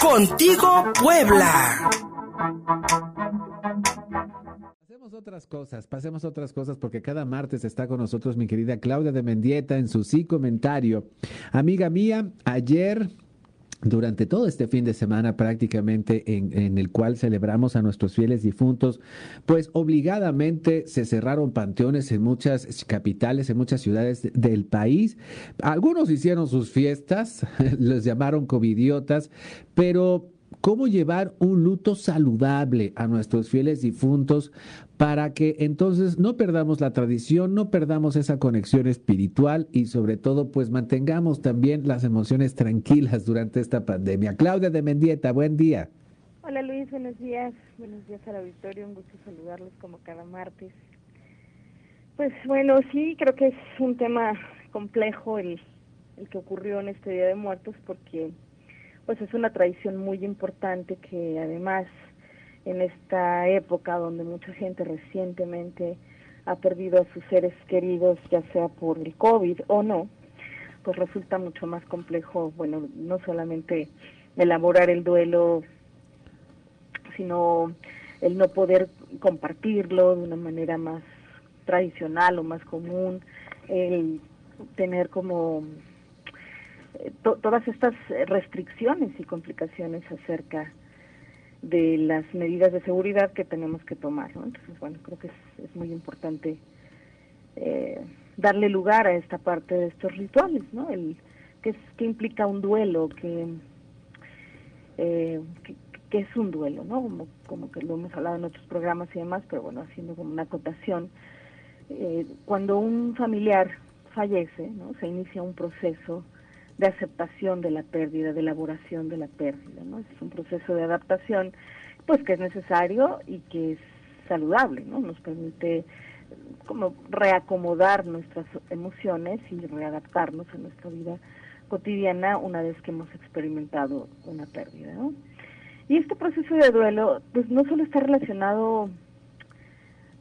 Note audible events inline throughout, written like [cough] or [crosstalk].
Contigo Puebla. Pasemos otras cosas, pasemos otras cosas porque cada martes está con nosotros mi querida Claudia de Mendieta en su sí comentario. Amiga mía, ayer durante todo este fin de semana prácticamente en, el cual celebramos a nuestros fieles difuntos, pues obligadamente se cerraron panteones en muchas capitales, en muchas ciudades del país. Algunos hicieron sus fiestas, [laughs] los llamaron covidiotas, pero cómo llevar un luto saludable a nuestros fieles difuntos para que entonces no perdamos la tradición, no perdamos esa conexión espiritual y sobre todo pues mantengamos también las emociones tranquilas durante esta pandemia. Claudia de Mendieta, buen día. Hola Luis, buenos días. Buenos días a la Victoria, un gusto saludarlos como cada martes. Pues bueno, sí, creo que es un tema complejo el, el que ocurrió en este Día de Muertos porque pues es una tradición muy importante que además en esta época donde mucha gente recientemente ha perdido a sus seres queridos, ya sea por el COVID o no, pues resulta mucho más complejo, bueno, no solamente elaborar el duelo, sino el no poder compartirlo de una manera más tradicional o más común, el tener como todas estas restricciones y complicaciones acerca de las medidas de seguridad que tenemos que tomar. Entonces, bueno, creo que es, muy importante eh, darle lugar a esta parte de estos rituales, ¿no? El, ¿qué, es, qué implica un duelo? ¿Qué, eh, qué, es un duelo? ¿no? Como, como que lo hemos hablado en otros programas y demás, pero bueno, haciendo como una acotación. Eh, cuando un familiar fallece, ¿no? se inicia un proceso de aceptación de la pérdida, de elaboración de la pérdida, ¿no? Es un proceso de adaptación, pues que es necesario y que es saludable, ¿no? Nos permite como reacomodar nuestras emociones y readaptarnos a nuestra vida cotidiana una vez que hemos experimentado una pérdida, ¿no? Y este proceso de duelo, pues no solo está relacionado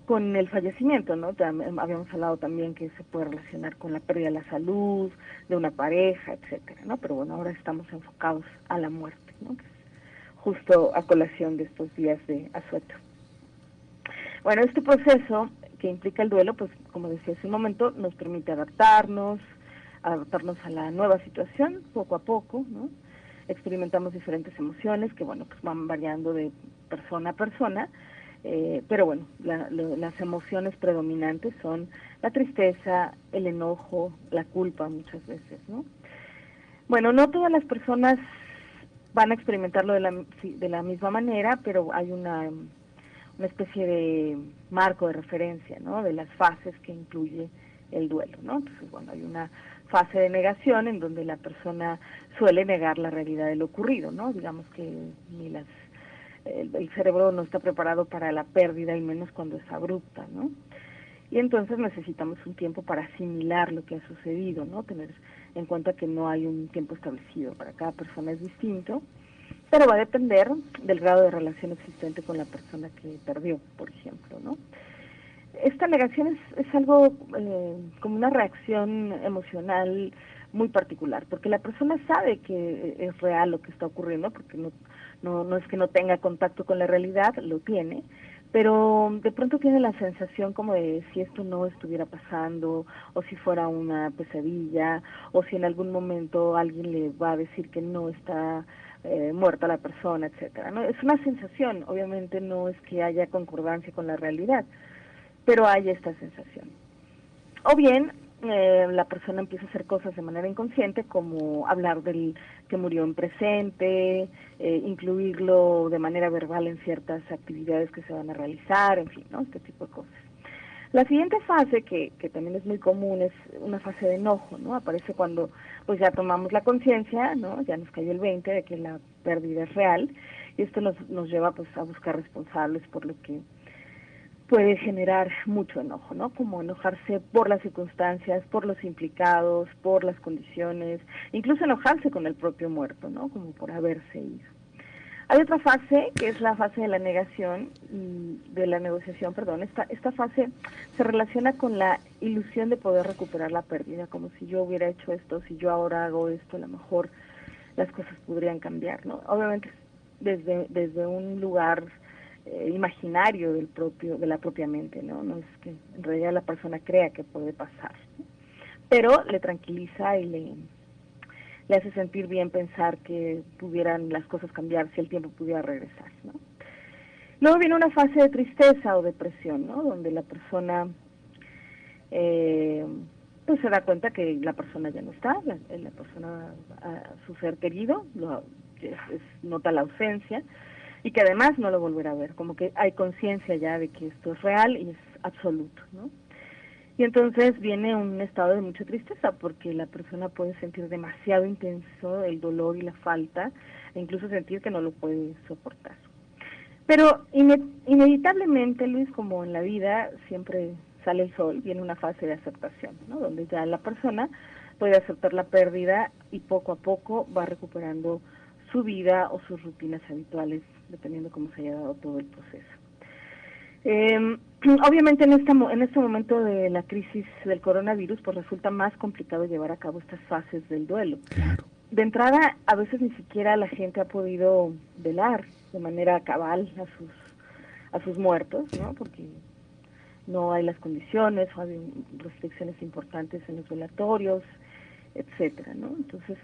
con el fallecimiento, ¿no? Habíamos hablado también que se puede relacionar con la pérdida de la salud, de una pareja, etcétera, ¿no? Pero bueno, ahora estamos enfocados a la muerte, ¿no? justo a colación de estos días de asueto. Bueno, este proceso que implica el duelo, pues como decía hace un momento, nos permite adaptarnos, adaptarnos a la nueva situación poco a poco, ¿no? Experimentamos diferentes emociones que, bueno, pues van variando de persona a persona, eh, pero bueno, las emociones predominantes son la tristeza, el enojo, la culpa muchas veces, ¿no? Bueno, no todas las personas van a experimentarlo de la, de la misma manera, pero hay una, una especie de marco de referencia, ¿no? De las fases que incluye el duelo, ¿no? Entonces, bueno, hay una fase de negación en donde la persona suele negar la realidad de lo ocurrido, ¿no? Digamos que ni las el, cerebro no está preparado para la pérdida y menos cuando es abrupta, ¿no? Y entonces necesitamos un tiempo para asimilar lo que ha sucedido, ¿no? Tener en cuenta que no hay un tiempo establecido, para cada persona es distinto, pero va a depender del grado de relación existente con la persona que perdió, por ejemplo, ¿no? Esta negación es, es algo eh, como una reacción emocional muy particular, porque la persona sabe que es real lo que está ocurriendo, porque no, no, no es que no tenga contacto con la realidad, lo tiene, pero de pronto tiene la sensación como de si esto no estuviera pasando, o si fuera una pesadilla, o si en algún momento alguien le va a decir que no está eh, muerta la persona, etcétera. ¿no? Es una sensación, obviamente no es que haya concordancia con la realidad, pero hay esta sensación. O bien eh, la persona empieza a hacer cosas de manera inconsciente, como hablar del que murió en presente, eh, incluirlo de manera verbal en ciertas actividades que se van a realizar, en fin, ¿no? Este tipo de cosas. La siguiente fase, que, que también es muy común, es una fase de enojo, ¿no? Aparece cuando pues ya tomamos la conciencia, ¿no? Ya nos cayó el 20 de que la pérdida es real y esto nos, nos lleva pues a buscar responsables por lo que puede generar mucho enojo, ¿no? Como enojarse por las circunstancias, por los implicados, por las condiciones, incluso enojarse con el propio muerto, ¿no? Como por haberse ido. Hay otra fase que es la fase de la negación y de la negociación, perdón. Esta, esta fase se relaciona con la ilusión de poder recuperar la pérdida, como si yo hubiera hecho esto, si yo ahora hago esto, a lo mejor las cosas podrían cambiar, ¿no? Obviamente desde, desde un lugar eh, imaginario del propio, de la propia mente, ¿no? No es que en realidad la persona crea que puede pasar, pero le tranquiliza y le le hace sentir bien pensar que pudieran las cosas cambiar si el tiempo pudiera regresar. ¿no? Luego viene una fase de tristeza o depresión, ¿no? donde la persona eh, pues se da cuenta que la persona ya no está, la, persona, su ser querido, lo, nota la ausencia y que además no lo volverá a ver, como que hay conciencia ya de que esto es real y es absoluto, ¿no? Y entonces viene un estado de mucha tristeza porque la persona puede sentir demasiado intenso el dolor y la falta e incluso sentir que no lo puede soportar. Pero inevitablemente, Luis, como en la vida siempre sale el sol, viene una fase de aceptación, ¿no? donde ya la persona puede aceptar la pérdida y poco a poco va recuperando su vida o sus rutinas habituales, dependiendo cómo se haya dado todo el proceso. Eh, [clears throat] obviamente en, esta, en este momento de la crisis del coronavirus, pues resulta más complicado llevar a cabo estas fases del duelo. De entrada, a veces ni siquiera la gente ha podido velar de manera cabal a sus a sus muertos, ¿no? Porque no hay las condiciones, o hay restricciones importantes en los velatorios, etcétera, ¿no? Entonces,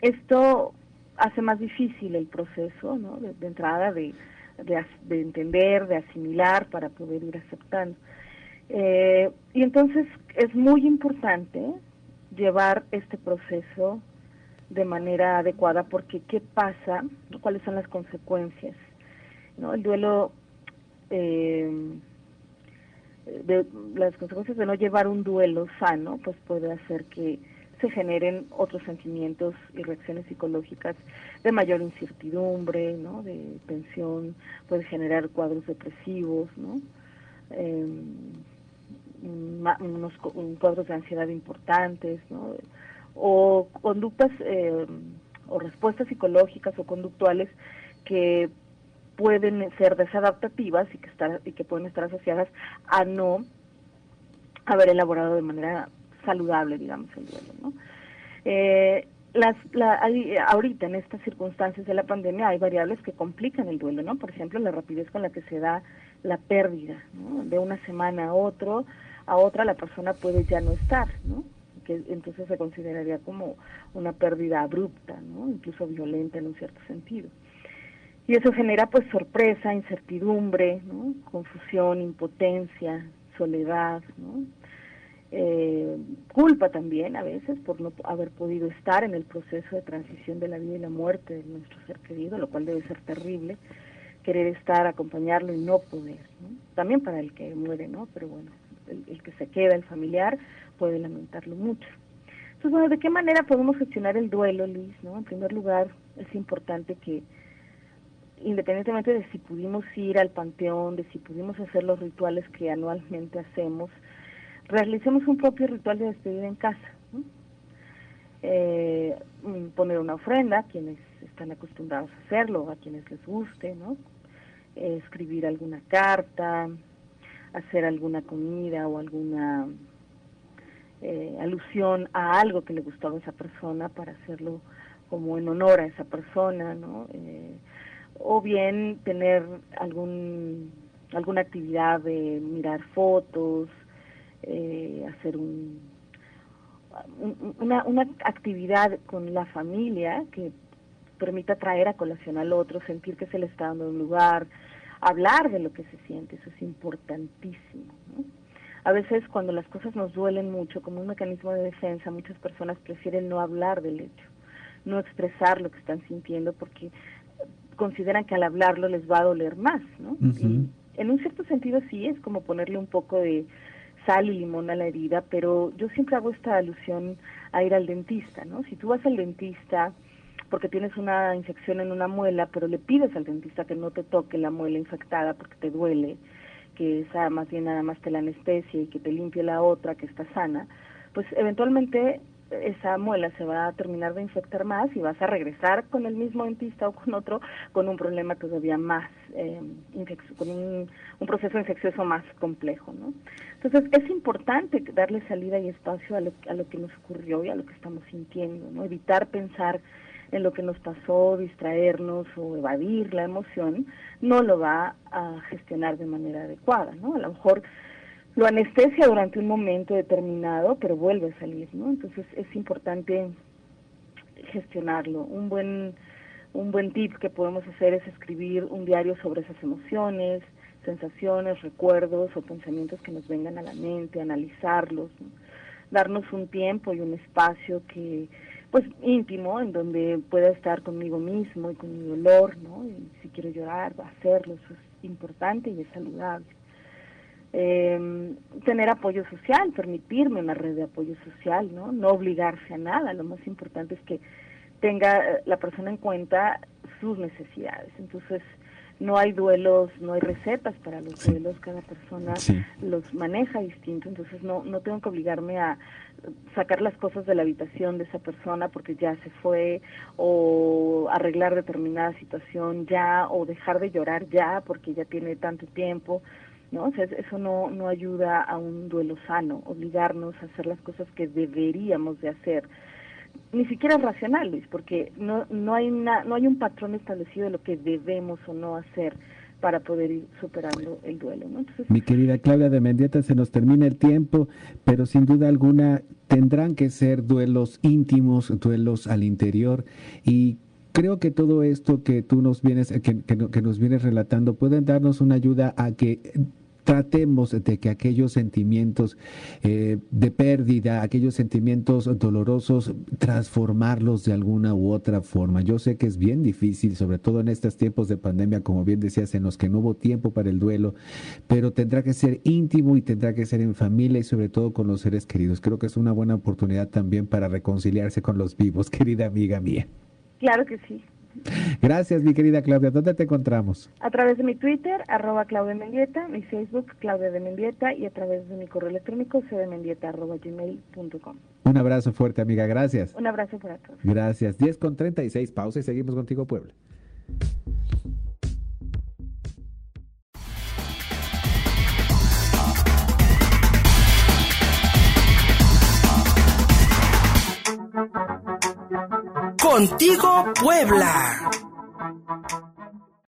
esto hace más difícil el proceso, ¿no? de entrada de de, entender, de asimilar para poder ir aceptando. Eh, y entonces es muy importante llevar este proceso de manera adecuada porque qué pasa, cuáles son las consecuencias. ¿no? El duelo, eh, de, las consecuencias de no llevar un duelo sano, pues puede hacer que se generen otros sentimientos y reacciones psicológicas de mayor incertidumbre, ¿no? de tensión, puede generar cuadros depresivos, ¿no? Em, unos cuadros de ansiedad importantes, ¿no? o conductas eh, o respuestas psicológicas o conductuales que pueden ser desadaptativas y que, estar, y que pueden estar asociadas a no haber elaborado de manera saludable, digamos, el duelo. ¿no? Eh, las, la, ahorita en estas circunstancias de la pandemia hay variables que complican el duelo, ¿no? Por ejemplo, la rapidez con la que se da la pérdida, ¿no? De una semana a otro, a otra la persona puede ya no estar, ¿no? Que entonces se consideraría como una pérdida abrupta, ¿no? Incluso violenta en un cierto sentido. Y eso genera pues sorpresa, incertidumbre. Confusión, impotencia, soledad, ¿no? Eh, culpa también a veces por no haber podido estar en el proceso de transición de la vida y la muerte de nuestro ser querido, lo cual debe ser terrible, querer estar, acompañarlo y no poder. También para el que muere, ¿no? Pero bueno, el, que se queda, el familiar, puede lamentarlo mucho. Entonces, bueno, ¿de qué manera podemos gestionar el duelo, Luis? ¿no? En primer lugar, es importante que, independientemente de si pudimos ir al panteón, de si pudimos hacer los rituales que anualmente hacemos, realicemos un propio ritual de despedida en casa. Eh, mm, poner una ofrenda a quienes están acostumbrados a hacerlo, a quienes les guste, ¿no? Eh, escribir alguna carta, hacer alguna comida o alguna eh, alusión a algo que le gustaba a esa persona para hacerlo como en honor a esa persona, ¿no? o bien tener algún alguna actividad de mirar fotos, eh, hacer un, una, una actividad con la familia que permita traer a colación al otro, sentir que se le está dando un lugar, hablar de lo que se siente, eso es importantísimo. A veces cuando las cosas nos duelen mucho, como un mecanismo de defensa, muchas personas prefieren no hablar del hecho, no expresar lo que están sintiendo porque consideran que al hablarlo les va a doler más, ¿no? en un cierto sentido sí, es como ponerle un poco de sal y limón a la herida, pero yo siempre hago esta alusión a ir al dentista, ¿no? Si tú vas al dentista porque tienes una infección en una muela, pero le pides al dentista que no te toque la muela infectada porque te duele, que esa más bien nada más te la anestesia y que te limpie la otra que está sana, pues eventualmente esa muela se va a terminar de infectar más y vas a regresar con el mismo dentista o con otro con un problema todavía más, eh, con un, proceso infeccioso más complejo. ¿no? Entonces es importante darle salida y espacio a lo, a lo que nos ocurrió y a lo que estamos sintiendo, ¿no? evitar pensar en lo que nos pasó, distraernos o evadir la emoción, no lo va a gestionar de manera adecuada. ¿no? A lo mejor lo anestesia durante un momento determinado, pero vuelve a salir, ¿no? Entonces es importante gestionarlo. Un buen un buen tip que podemos hacer es escribir un diario sobre esas emociones, sensaciones, recuerdos o pensamientos que nos vengan a la mente, analizarlos, darnos un tiempo y un espacio que pues íntimo en donde pueda estar conmigo mismo y con mi dolor, ¿no? Y si quiero llorar, hacerlo, eso es importante y es saludable eh, tener apoyo social, permitirme una red de apoyo social, ¿no? No obligarse a nada, lo más importante es que tenga eh, la persona en cuenta sus necesidades. Entonces, no hay duelos, no hay recetas para los duelos, cada persona los maneja distinto, entonces no, no tengo que obligarme a sacar las cosas de la habitación de esa persona porque ya se fue, o arreglar determinada situación ya, o dejar de llorar ya porque ya tiene tanto tiempo. ¿No? O eso no, no ayuda a un duelo sano, obligarnos a hacer las cosas que deberíamos de hacer. Ni siquiera es racional, Luis, porque no, no, hay no hay un patrón establecido de lo que debemos o no hacer para poder ir superando el duelo. ¿no? Mi querida Claudia de Mendieta, se nos termina el tiempo, pero sin duda alguna tendrán que ser duelos íntimos, duelos al interior y creo que todo esto que tú nos vienes que, que, nos vienes relatando pueden darnos una ayuda a que tratemos de que aquellos sentimientos eh, de pérdida, aquellos sentimientos dolorosos, transformarlos de alguna u otra forma. Yo sé que es bien difícil, sobre todo en estos tiempos de pandemia, como bien decías, en los que no hubo tiempo para el duelo, pero tendrá que ser íntimo y tendrá que ser en familia y sobre todo con los seres queridos. Creo que es una buena oportunidad también para reconciliarse con los vivos, [laughs] querida amiga mía. Claro que sí. Gracias, mi querida Claudia. ¿Dónde te encontramos? A través de mi Twitter, arroba Claudia Mendieta, mi Facebook, Claudia de Mendieta, y a través de mi correo electrónico, cdmendieta, arroba gmail.com. Un abrazo fuerte, amiga. Gracias. Un abrazo para todos. Gracias. 10 con 36, pausa y seguimos contigo, Puebla. Contigo Puebla.